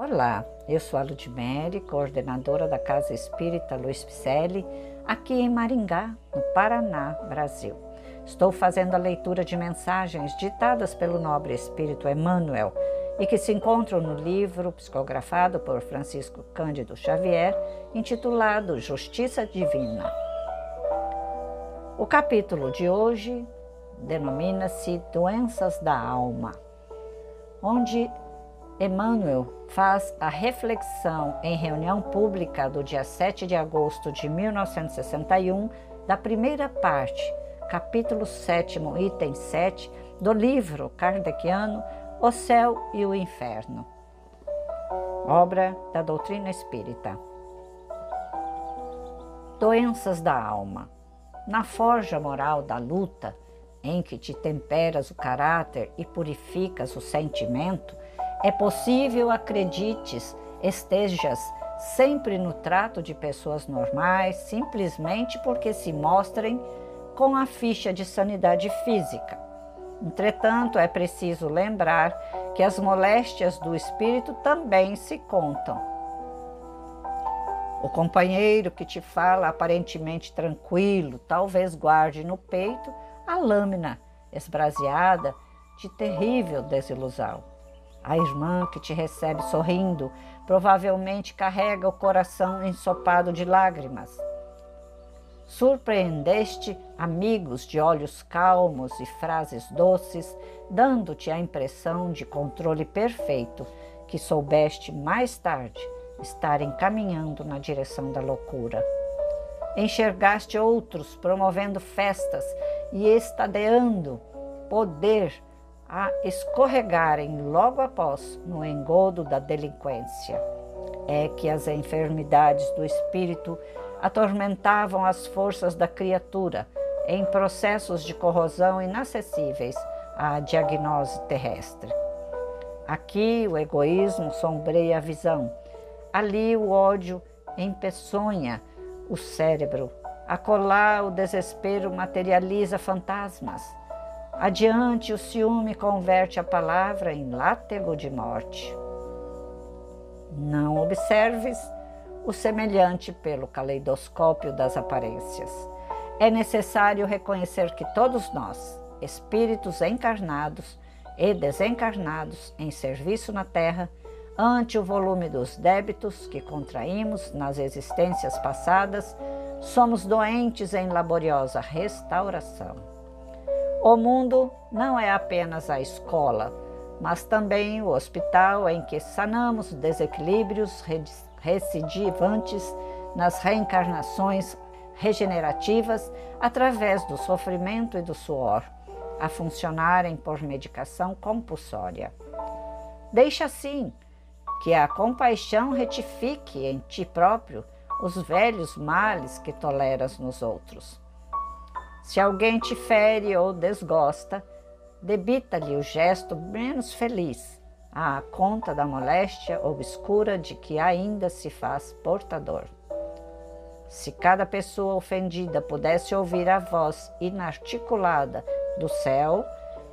Olá, eu sou a Ludmere, coordenadora da Casa Espírita Luiz Picelli, aqui em Maringá, no Paraná, Brasil. Estou fazendo a leitura de mensagens ditadas pelo nobre espírito Emmanuel e que se encontram no livro psicografado por Francisco Cândido Xavier, intitulado Justiça Divina. O capítulo de hoje denomina-se Doenças da Alma, onde Emmanuel faz a reflexão em reunião pública do dia 7 de agosto de 1961 da primeira parte, capítulo 7, item 7, do livro kardeciano O Céu e o Inferno, obra da doutrina espírita. Doenças da alma. Na forja moral da luta, em que te temperas o caráter e purificas o sentimento, é possível, acredites, estejas sempre no trato de pessoas normais, simplesmente porque se mostrem com a ficha de sanidade física. Entretanto, é preciso lembrar que as moléstias do espírito também se contam. O companheiro que te fala aparentemente tranquilo, talvez guarde no peito a lâmina esbraseada de terrível desilusão. A irmã que te recebe sorrindo provavelmente carrega o coração ensopado de lágrimas. Surpreendeste amigos de olhos calmos e frases doces, dando-te a impressão de controle perfeito que soubeste mais tarde estar encaminhando na direção da loucura. Enxergaste outros promovendo festas e estadeando poder a escorregarem logo após no engodo da delinquência. É que as enfermidades do espírito atormentavam as forças da criatura em processos de corrosão inacessíveis à diagnose terrestre. Aqui o egoísmo sombreia a visão, ali o ódio empeçonha o cérebro, acolá o desespero materializa fantasmas Adiante, o ciúme converte a palavra em látego de morte. Não observes o semelhante pelo caleidoscópio das aparências. É necessário reconhecer que todos nós, espíritos encarnados e desencarnados em serviço na Terra, ante o volume dos débitos que contraímos nas existências passadas, somos doentes em laboriosa restauração. O mundo não é apenas a escola, mas também o hospital em que sanamos desequilíbrios recidivantes nas reencarnações regenerativas através do sofrimento e do suor, a funcionarem por medicação compulsória. Deixa assim que a compaixão retifique em ti próprio os velhos males que toleras nos outros. Se alguém te fere ou desgosta, debita-lhe o gesto menos feliz, à conta da moléstia obscura de que ainda se faz portador. Se cada pessoa ofendida pudesse ouvir a voz inarticulada do céu,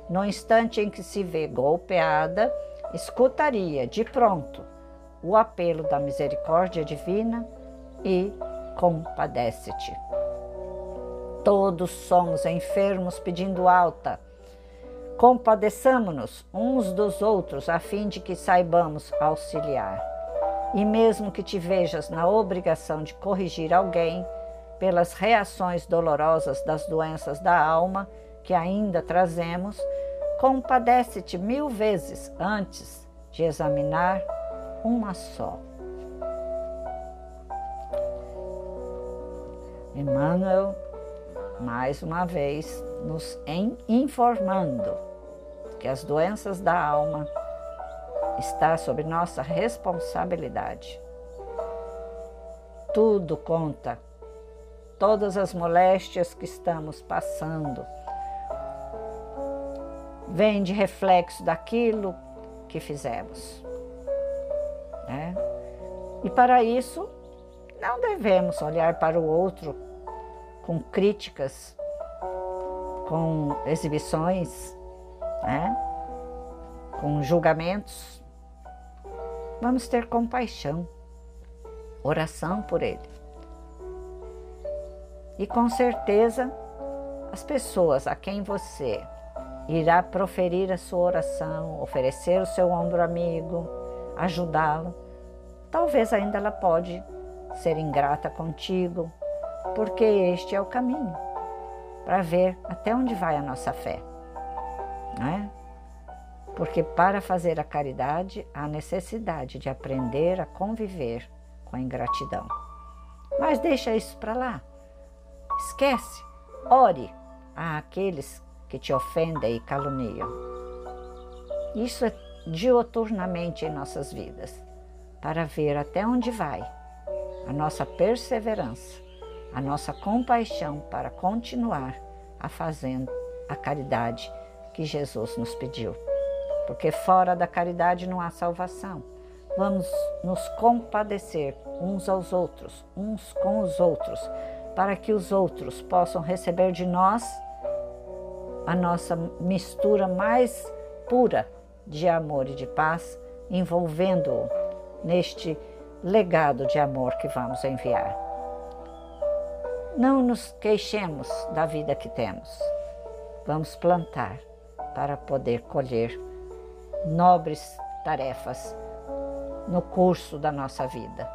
no instante em que se vê golpeada, escutaria de pronto o apelo da misericórdia divina e compadece-te. Todos somos enfermos pedindo alta. Compadeçamo-nos uns dos outros a fim de que saibamos auxiliar. E mesmo que te vejas na obrigação de corrigir alguém pelas reações dolorosas das doenças da alma que ainda trazemos, compadece-te mil vezes antes de examinar uma só. Emmanuel mais uma vez nos informando que as doenças da alma está sob nossa responsabilidade. Tudo conta, todas as moléstias que estamos passando, vem de reflexo daquilo que fizemos. Né? E para isso, não devemos olhar para o outro com críticas, com exibições, né? com julgamentos. Vamos ter compaixão, oração por ele. E com certeza, as pessoas a quem você irá proferir a sua oração, oferecer o seu ombro amigo, ajudá-lo, talvez ainda ela pode ser ingrata contigo, porque este é o caminho para ver até onde vai a nossa fé, não é? Porque para fazer a caridade há necessidade de aprender a conviver com a ingratidão. Mas deixa isso para lá. Esquece. Ore àqueles que te ofendem e caluniam. Isso é dioturnamente em nossas vidas, para ver até onde vai a nossa perseverança, a nossa compaixão para continuar a fazendo a caridade que Jesus nos pediu porque fora da caridade não há salvação. Vamos nos compadecer uns aos outros, uns com os outros, para que os outros possam receber de nós a nossa mistura mais pura de amor e de paz, envolvendo-o neste legado de amor que vamos enviar. Não nos queixemos da vida que temos. Vamos plantar para poder colher nobres tarefas no curso da nossa vida.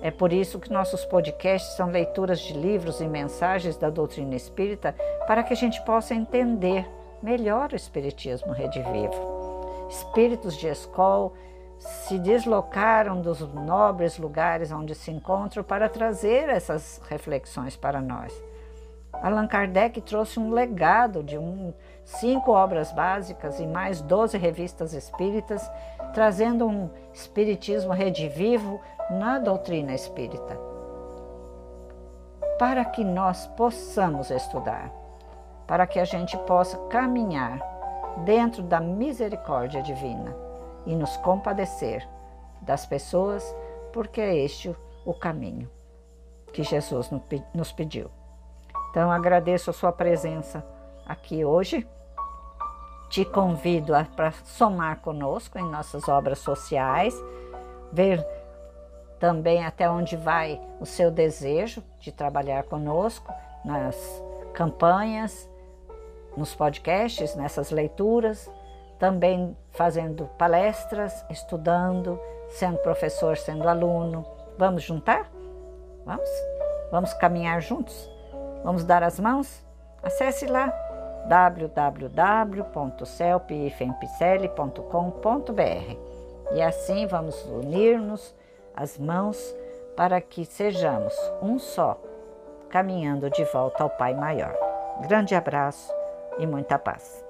É por isso que nossos podcasts são leituras de livros e mensagens da doutrina espírita para que a gente possa entender melhor o Espiritismo redivivo. Espíritos de escola se deslocaram dos nobres lugares onde se encontram para trazer essas reflexões para nós. Allan Kardec trouxe um legado de um, cinco obras básicas e mais doze revistas espíritas, trazendo um espiritismo redivivo na doutrina espírita. Para que nós possamos estudar, para que a gente possa caminhar dentro da misericórdia divina e nos compadecer das pessoas, porque é este o caminho que Jesus nos pediu. Então agradeço a sua presença aqui hoje. Te convido para somar conosco em nossas obras sociais, ver também até onde vai o seu desejo de trabalhar conosco nas campanhas, nos podcasts, nessas leituras, também fazendo palestras, estudando, sendo professor, sendo aluno. Vamos juntar? Vamos? Vamos caminhar juntos? Vamos dar as mãos? Acesse lá www.celpifempicele.com.br e assim vamos unir-nos as mãos para que sejamos um só, caminhando de volta ao Pai Maior. Grande abraço e muita paz.